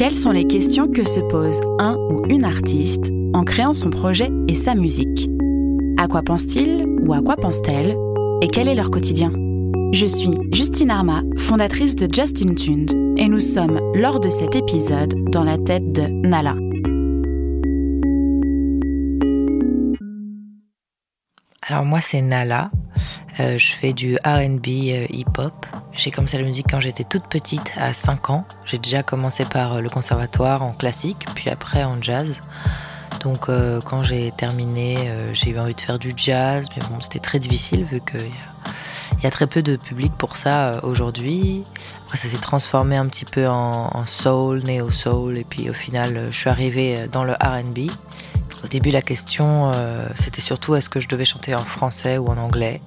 Quelles sont les questions que se pose un ou une artiste en créant son projet et sa musique? À quoi pense-t-il ou à quoi pense-t-elle? Et quel est leur quotidien? Je suis Justine Arma, fondatrice de Justin Tuned, et nous sommes, lors de cet épisode, dans la tête de Nala. Alors moi c'est Nala, euh, je fais du RB euh, hip-hop. J'ai commencé la musique quand j'étais toute petite, à 5 ans. J'ai déjà commencé par euh, le conservatoire en classique, puis après en jazz. Donc quand j'ai terminé, j'ai eu envie de faire du jazz, mais bon, c'était très difficile vu qu'il y, a très peu de public pour ça aujourd'hui. Après, ça s'est transformé un petit peu en soul, néo-soul, et puis au final, je suis arrivée dans le RB. Au début, la question, euh, c'était surtout est-ce que je devais chanter en français ou en anglais?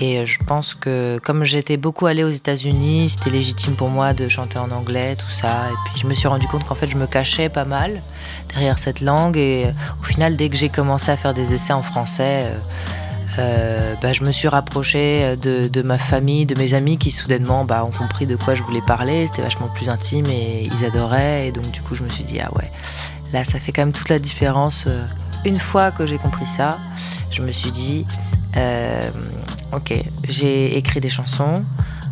Et euh, je pense que comme j'étais beaucoup allée aux États-Unis, c'était légitime pour moi de chanter en anglais, tout ça. Et puis je me suis rendu compte qu'en fait, je me cachais pas mal derrière cette langue. Et euh, au final, dès que j'ai commencé à faire des essais en français, bah, je me suis rapprochée de, de, ma famille, de mes amis qui soudainement bah, ont compris de quoi je voulais parler. C'était vachement plus intime et ils adoraient. Et donc du coup, je me suis dit ah ouais, Là, ça fait quand même toute la différence. Euh, une fois que j'ai compris ça, je me suis dit, euh, ok, j'ai écrit des chansons.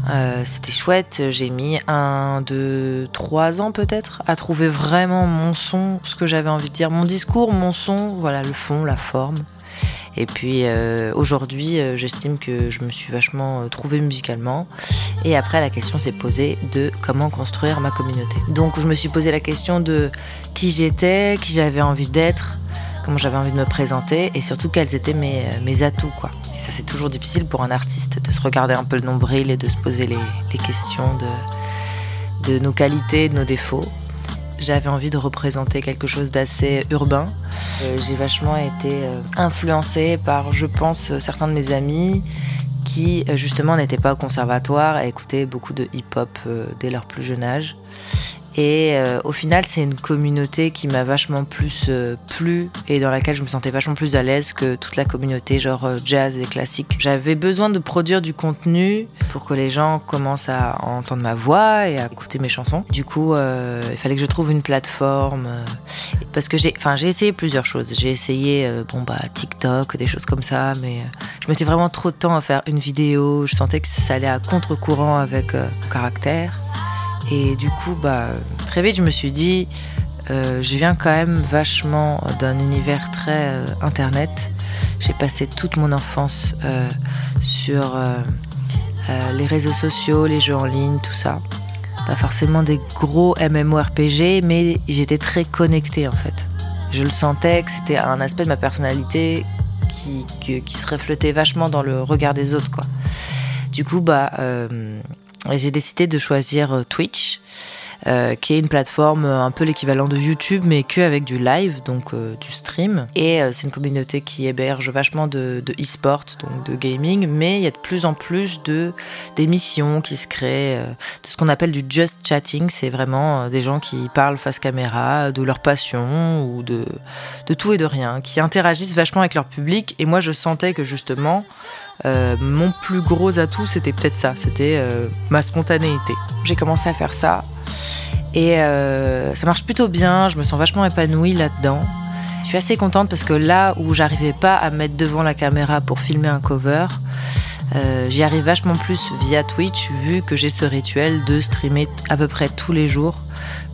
Euh, c'était chouette, j'ai mis un, deux, trois ans peut-être à trouver vraiment mon son, ce que j'avais envie de dire, mon discours, mon son, voilà le fond, la forme. Et puis euh, aujourd'hui, euh, j'estime que je me suis vachement euh, trouvée musicalement. Et après, la question s'est posée de comment construire ma communauté. Donc je me suis posé la question de qui j'étais, qui j'avais envie d'être, comment j'avais envie de me présenter et surtout quels étaient mes, mes atouts. Quoi. Et ça, c'est toujours difficile pour un artiste de se regarder un peu le nombril et de se poser les, les questions de, de nos qualités, de nos défauts. J'avais envie de représenter quelque chose d'assez urbain. Euh, j'ai vachement été euh, influencée par, je pense, certains de mes amis qui justement n'étaient pas au conservatoire et écoutaient beaucoup de hip-hop euh, dès leur plus jeune âge. Et euh, au final, c'est une communauté qui m'a vachement plus euh, plu et dans laquelle je me sentais vachement plus à l'aise que toute la communauté genre euh, jazz et classique. J'avais besoin de produire du contenu pour que les gens commencent à entendre ma voix et à écouter mes chansons. Du coup, il fallait que je trouve une plateforme parce que j'ai, enfin, j'ai essayé plusieurs choses. J'ai essayé, bon bah TikTok, des choses comme ça, mais je mettais vraiment trop de temps à faire une vidéo. Je sentais que ça allait à contre-courant avec mon caractère. Et du coup, bah, très vite, je me suis dit, euh, je viens quand même vachement d'un univers très euh, internet. J'ai passé toute mon enfance euh, sur les réseaux sociaux, les jeux en ligne, tout ça. Pas forcément des gros MMORPG, mais j'étais très connectée en fait. Je le sentais que c'était un aspect de ma personnalité qui, qui, qui, se reflétait vachement dans le regard des autres, quoi. Du coup, bah, j'ai décidé de choisir euh, Twitch, euh, qui est une plateforme euh, un peu l'équivalent de YouTube, mais que avec du live, donc euh, du stream. Et c'est une communauté qui héberge vachement de, e-sport, donc de gaming, mais il y a de plus en plus d'émissions qui se créent, de ce qu'on appelle du just chatting. C'est vraiment des gens qui parlent face caméra de leur passion ou de, de tout et de rien, qui interagissent vachement avec leur public. Et moi, je sentais que justement, mon plus gros atout, c'était peut-être ça, c'était ma spontanéité. J'ai commencé à faire ça et euh, ça marche plutôt bien, je me sens vachement épanouie là-dedans. Je suis assez contente parce que là où j'arrivais pas à mettre devant la caméra pour filmer un cover, euh, j'y arrive vachement plus via Twitch vu que j'ai ce rituel de streamer à peu près tous les jours.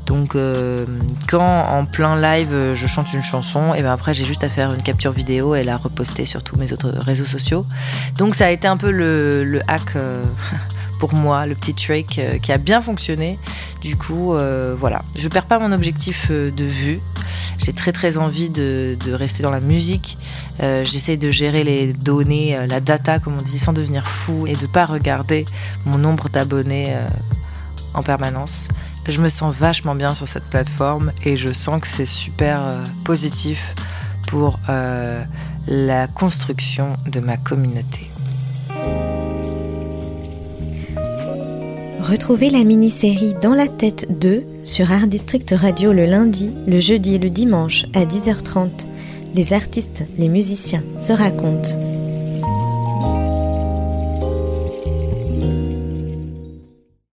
Donc euh, quand en plein live je chante une chanson, et ben après j'ai juste à faire une capture vidéo et la reposter sur tous mes autres réseaux sociaux. Donc ça a été un peu le, le hack pour moi, le petit trick qui a bien fonctionné. Du coup, euh, voilà, je perds pas mon objectif euh, de vue. J'ai très très envie de, rester dans la musique. Euh, J'essaie de gérer les données, la data, comme on dit, sans devenir fou et de pas regarder mon nombre d'abonnés en permanence. Je me sens vachement bien sur cette plateforme et je sens que c'est super positif pour la construction de ma communauté. Retrouvez la mini-série Dans la tête 2 sur Art District Radio le lundi, le jeudi et le dimanche à 10h30. Les artistes, les musiciens se racontent.